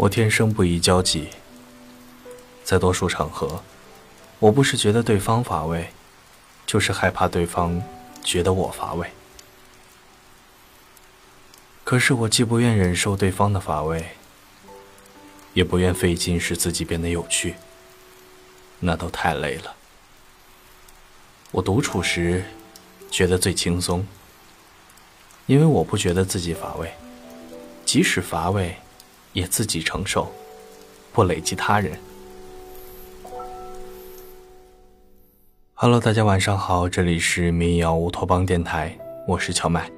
我天生不宜交际，在多数场合，我不是觉得对方乏味，就是害怕对方觉得我乏味。可是我既不愿忍受对方的乏味，也不愿费劲使自己变得有趣，那都太累了。我独处时觉得最轻松，因为我不觉得自己乏味，即使乏味。也自己承受，不累积他人。Hello，大家晚上好，这里是民谣乌托邦电台，我是乔麦。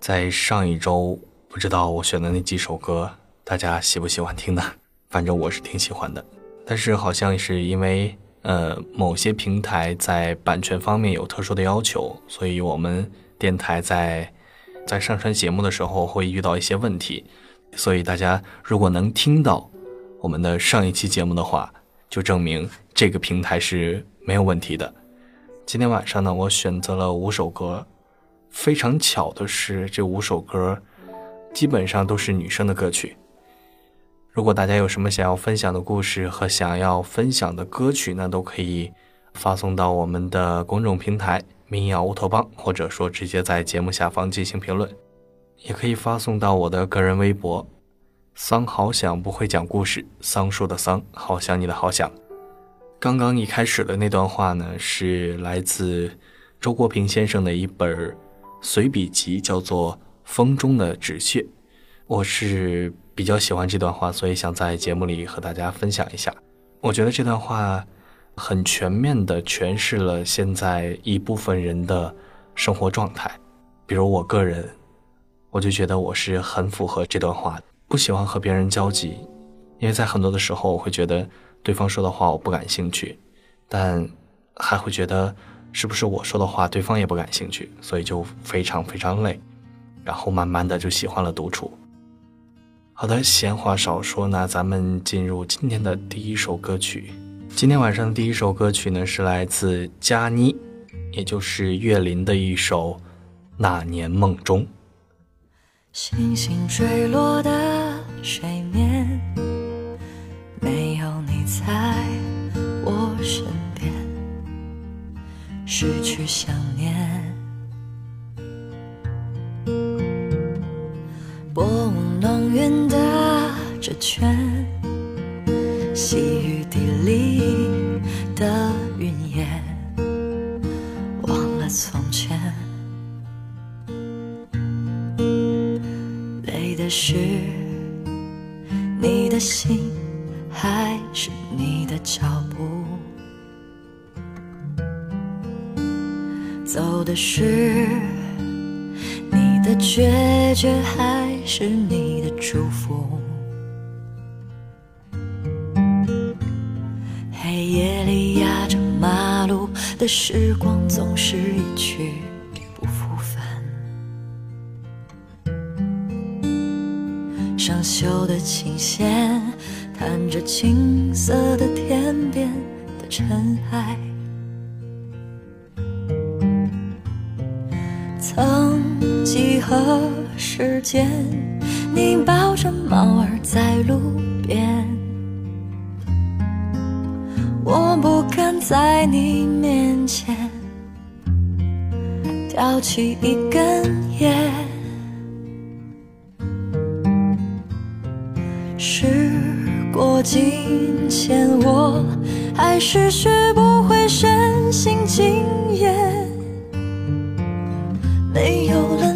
在上一周，不知道我选的那几首歌，大家喜不喜欢听呢？反正我是挺喜欢的。但是好像是因为呃某些平台在版权方面有特殊的要求，所以我们电台在在上传节目的时候会遇到一些问题。所以大家如果能听到我们的上一期节目的话，就证明这个平台是没有问题的。今天晚上呢，我选择了五首歌，非常巧的是，这五首歌基本上都是女生的歌曲。如果大家有什么想要分享的故事和想要分享的歌曲呢，都可以发送到我们的公众平台“民谣乌托邦”，或者说直接在节目下方进行评论。也可以发送到我的个人微博“桑好想不会讲故事”，桑树的桑，好想你的好想。刚刚一开始的那段话呢，是来自周国平先生的一本随笔集，叫做《风中的纸屑》。我是比较喜欢这段话，所以想在节目里和大家分享一下。我觉得这段话很全面地诠释了现在一部分人的生活状态，比如我个人。我就觉得我是很符合这段话，不喜欢和别人交集，因为在很多的时候我会觉得对方说的话我不感兴趣，但还会觉得是不是我说的话对方也不感兴趣，所以就非常非常累，然后慢慢的就喜欢了独处。好的，闲话少说，那咱们进入今天的第一首歌曲。今天晚上的第一首歌曲呢是来自佳妮，也就是岳林的一首《那年梦中》。星星坠落的水面，没有你在我身边，失去想念。薄雾浓云的这圈，细雨却，还是你的祝福？黑夜里压着马路的时光，总是一去。不复返。上锈的琴弦，弹着青色的天边的尘埃。时间，你抱着猫儿在路边，我不敢在你面前叼起一根烟。时过境迁，我还是学不会身心经验。没有了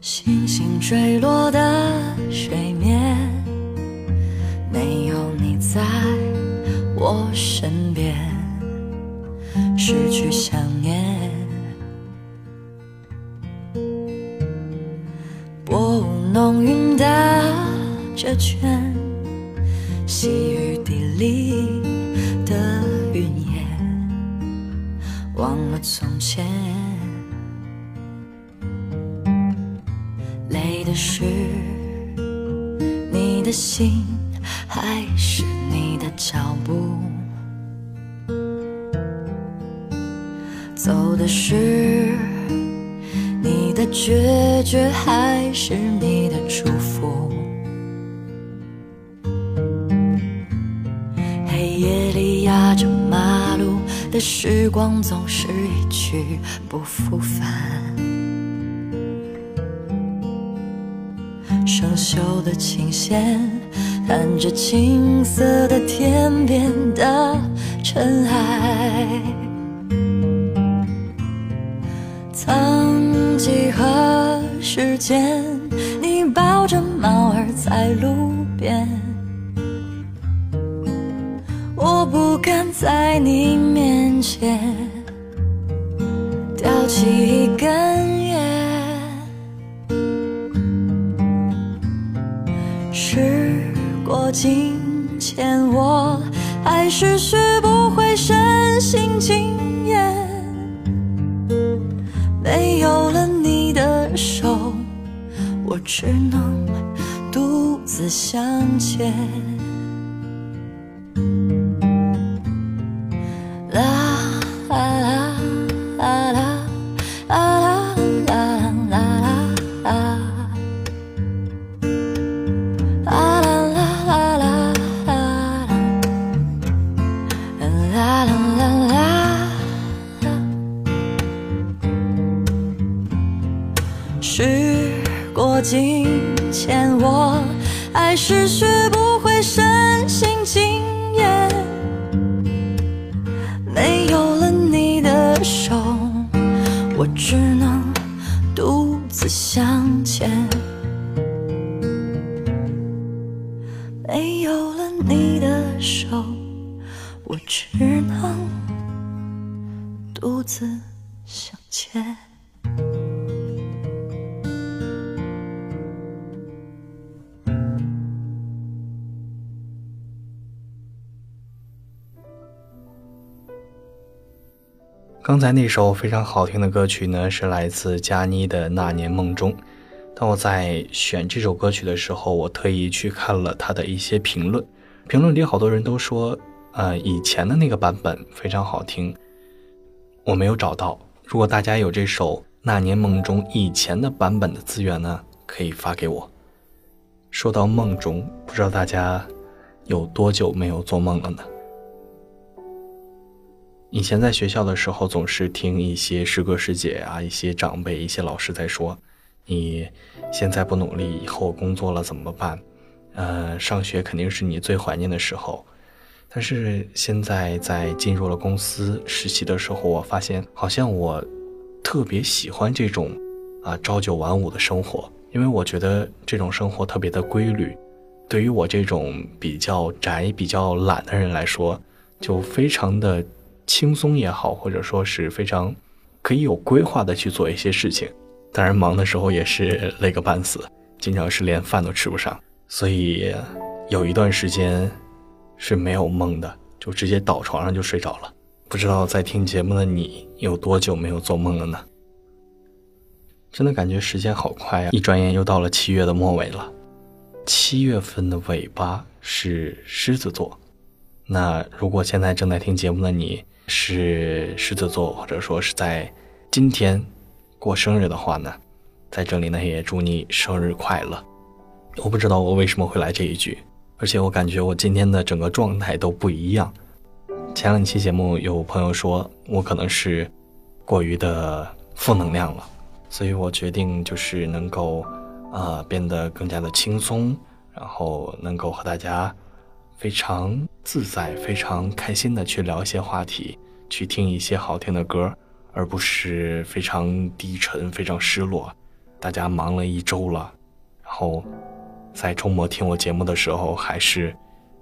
星星坠落的水面，没有你在我身边，失去想去不复返。生锈的琴弦，弹着青涩的天边的尘埃。曾几何时间，你抱着猫儿在路边，我不敢在你面前起一根烟。时过境迁，我还是学不会深信经验。没有了你的手，我只能独自向前。刚才那首非常好听的歌曲呢，是来自佳妮的《那年梦中》。当我在选这首歌曲的时候，我特意去看了他的一些评论，评论里好多人都说，呃，以前的那个版本非常好听。我没有找到，如果大家有这首《那年梦中》以前的版本的资源呢，可以发给我。说到梦中，不知道大家有多久没有做梦了呢？以前在学校的时候，总是听一些师哥师姐啊、一些长辈、一些老师在说：“你现在不努力，以后工作了怎么办？呃，上学肯定是你最怀念的时候。”但是现在在进入了公司实习的时候，我发现好像我特别喜欢这种啊朝九晚五的生活，因为我觉得这种生活特别的规律。对于我这种比较宅、比较懒的人来说，就非常的。轻松也好，或者说是非常可以有规划的去做一些事情。当然，忙的时候也是累个半死，经常是连饭都吃不上。所以有一段时间是没有梦的，就直接倒床上就睡着了。不知道在听节目的你有多久没有做梦了呢？真的感觉时间好快啊！一转眼又到了七月的末尾了。七月份的尾巴是狮子座，那如果现在正在听节目的你，是狮子座，或者说是在今天过生日的话呢，在这里呢也祝你生日快乐。我不知道我为什么会来这一句，而且我感觉我今天的整个状态都不一样。前两期节目有朋友说我可能是过于的负能量了，所以我决定就是能够呃变得更加的轻松，然后能够和大家。非常自在、非常开心的去聊一些话题，去听一些好听的歌，而不是非常低沉、非常失落。大家忙了一周了，然后在周末听我节目的时候还是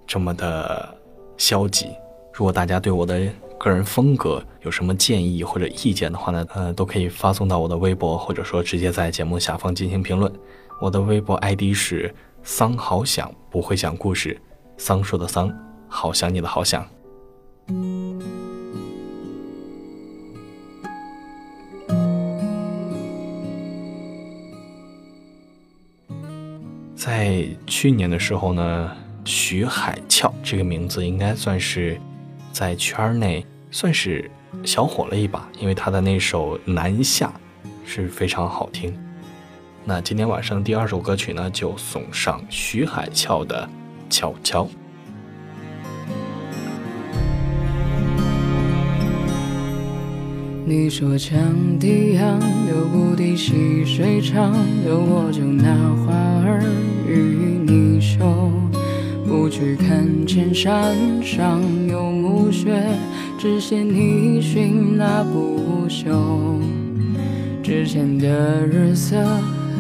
这么的消极。如果大家对我的个人风格有什么建议或者意见的话呢，呃，都可以发送到我的微博，或者说直接在节目下方进行评论。我的微博 ID 是。桑好想不会讲故事，桑树的桑，好想你的好想。在去年的时候呢，徐海俏这个名字应该算是在圈内算是小火了一把，因为他的那首《南下》是非常好听。那今天晚上第二首歌曲呢，就送上徐海俏的《悄悄》。你说羌笛杨流不滴细水长流，我就拿花儿与你绣。不去看见山上有暮雪，只写你寻那不休。之前的日色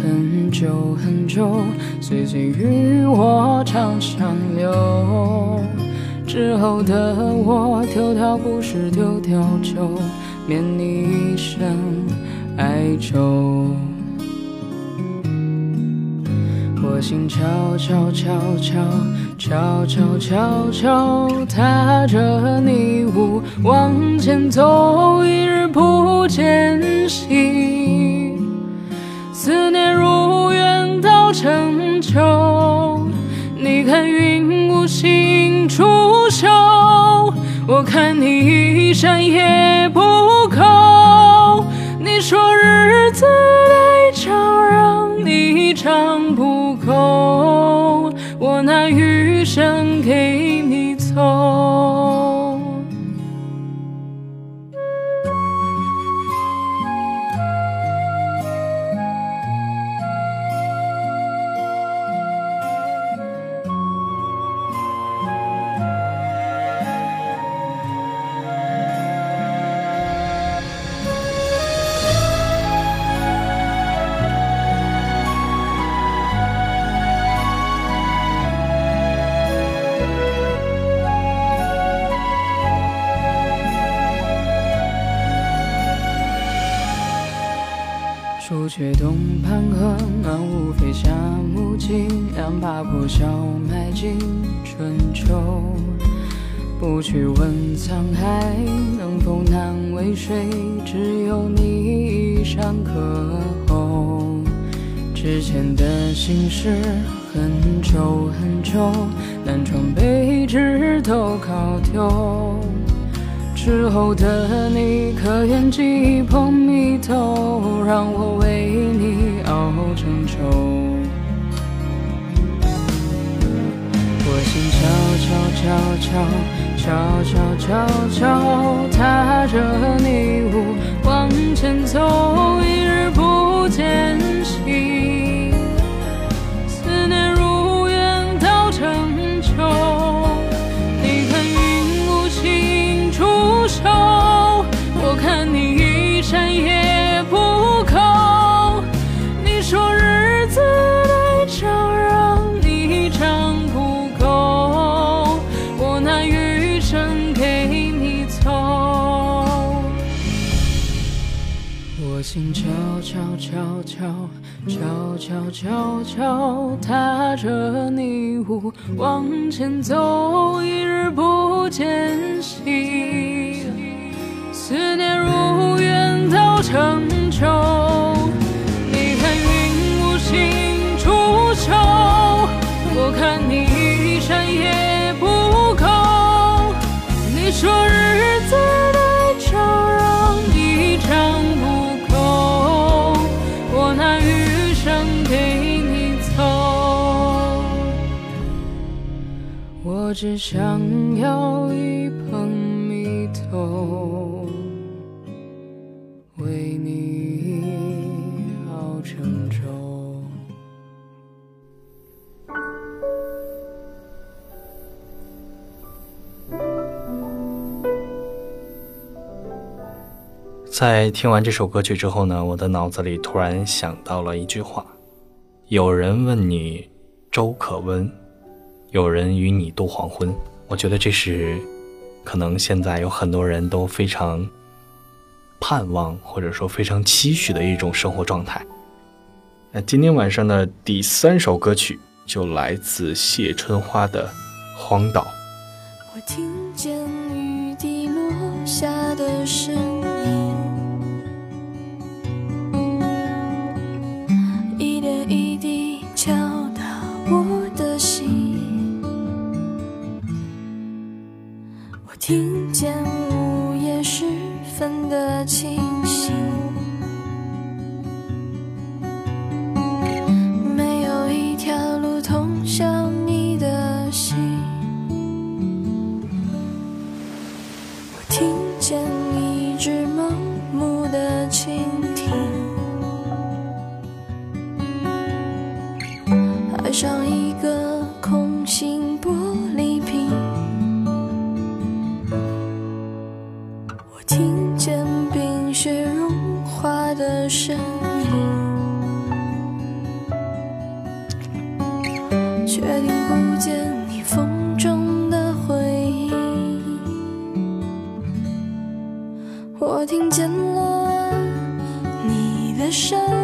很久很久，岁岁与我长相留。之后的我丢掉不是丢掉就。免你一生哀愁，我心悄悄悄悄悄悄悄悄踏着你舞往前走，心出手，我看你一闪也不够。你说日子太长，让你唱不够，我拿余生给你。朱雀东畔河，暖雾飞下木槿，两把破箫埋进春秋。不去问沧海能否难为水，只有你一山可候。之前的心事很久很久，南窗北纸都考丢。之后的你，可愿寄捧蜜豆，让我为你熬成粥？我心悄悄悄悄悄悄悄悄踏着你舞往前走，一日不见悄悄悄悄踏着泥雾往前走，一日不见兮，思念如远到成只想要一捧蜜豆，为你熬成粥。在听完这首歌曲之后呢，我的脑子里突然想到了一句话：有人问你粥可温。有人与你度黄昏，我觉得这是可能现在有很多人都非常盼望或者说非常期许的一种生活状态。那今天晚上的第三首歌曲就来自谢春花的荒岛。我听见雨滴落下的声音。我听见了你的声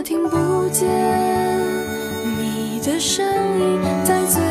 我听不见你的声音，在。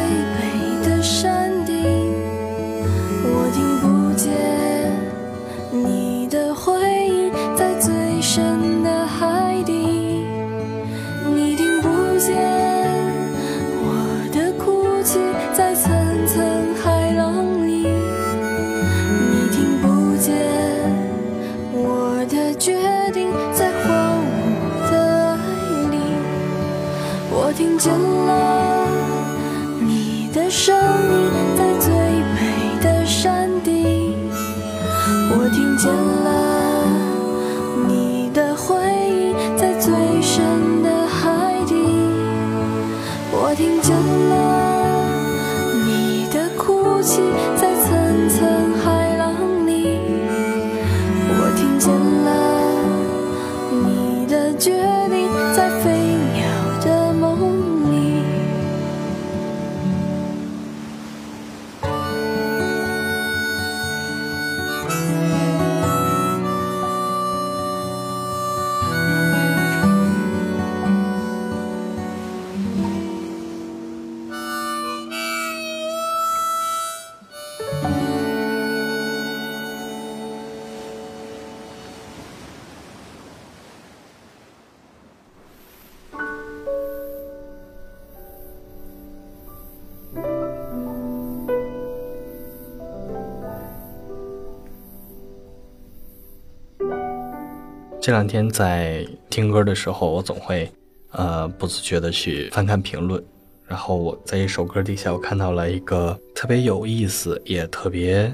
这两天在听歌的时候我总会呃不自觉的去翻看评论。然后我在一首歌底下我看到了一个特别有意思也特别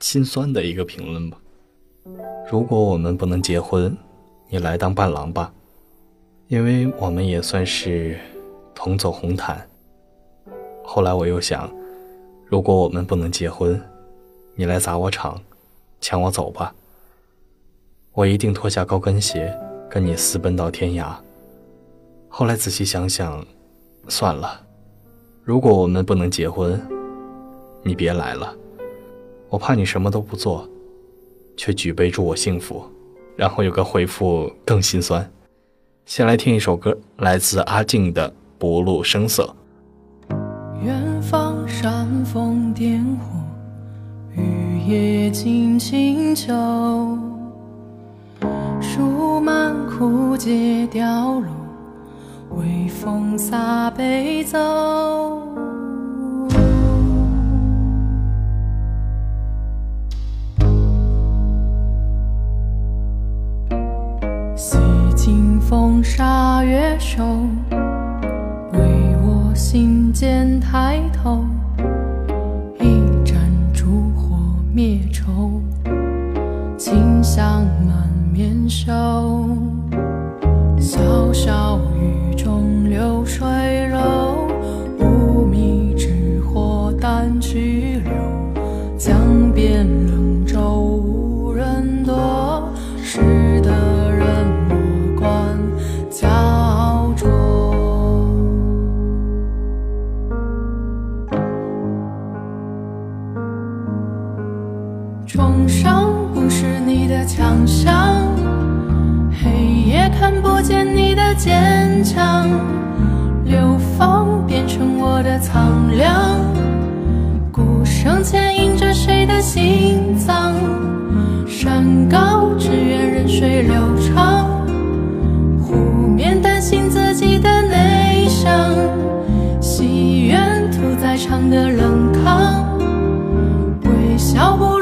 心酸的一个评论吧。如果我们不能结婚你来当伴郎吧。因为我们也算是同走红毯。后来我又想如果我们不能结婚你来砸我场抢我走吧我一定脱下高跟鞋，跟你私奔到天涯。后来仔细想想，算了，如果我们不能结婚，你别来了，我怕你什么都不做，却举杯祝我幸福，然后有个回复更心酸。先来听一首歌，来自阿静的《不露声色》。远方煽风点火，雨夜惊清秋，树满枯竭凋落，微风洒悲奏。风沙月瘦，为我心间坚强，流放变成我的苍凉，鼓声牵引着谁的心脏？山高只愿任水流长，湖面担心自己的内伤，戏院屠宰场的冷炕，微笑不。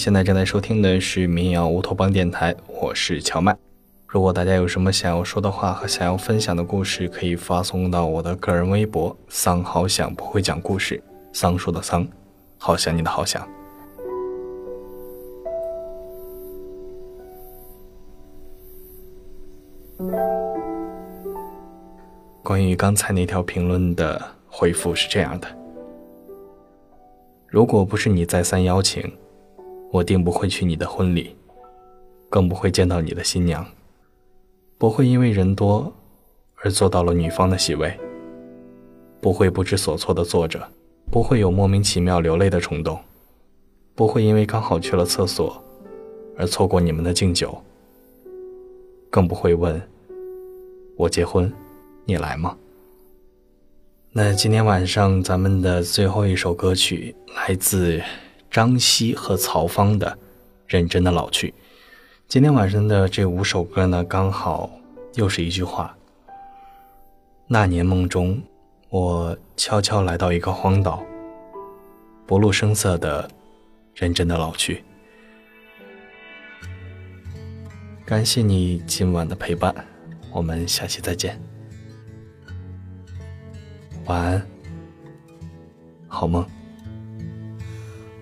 现在正在收听的是民谣乌托邦电台，我是乔麦。如果大家有什么想要说的话和想要分享的故事，可以发送到我的个人微博“桑好想不会讲故事”，桑树的桑，好想你的好想。关于刚才那条评论的回复是这样的：如果不是你再三邀请。我定不会去你的婚礼，更不会见到你的新娘，不会因为人多而坐到了女方的席位，不会不知所措的坐着，不会有莫名其妙流泪的冲动，不会因为刚好去了厕所而错过你们的敬酒，更不会问我结婚，你来吗？那今天晚上咱们的最后一首歌曲来自。张希和曹芳的《认真的老去》，今天晚上的这五首歌呢，刚好又是一句话。那年梦中，我悄悄来到一个荒岛，不露声色的认真的老去。感谢你今晚的陪伴，我们下期再见，晚安，好梦。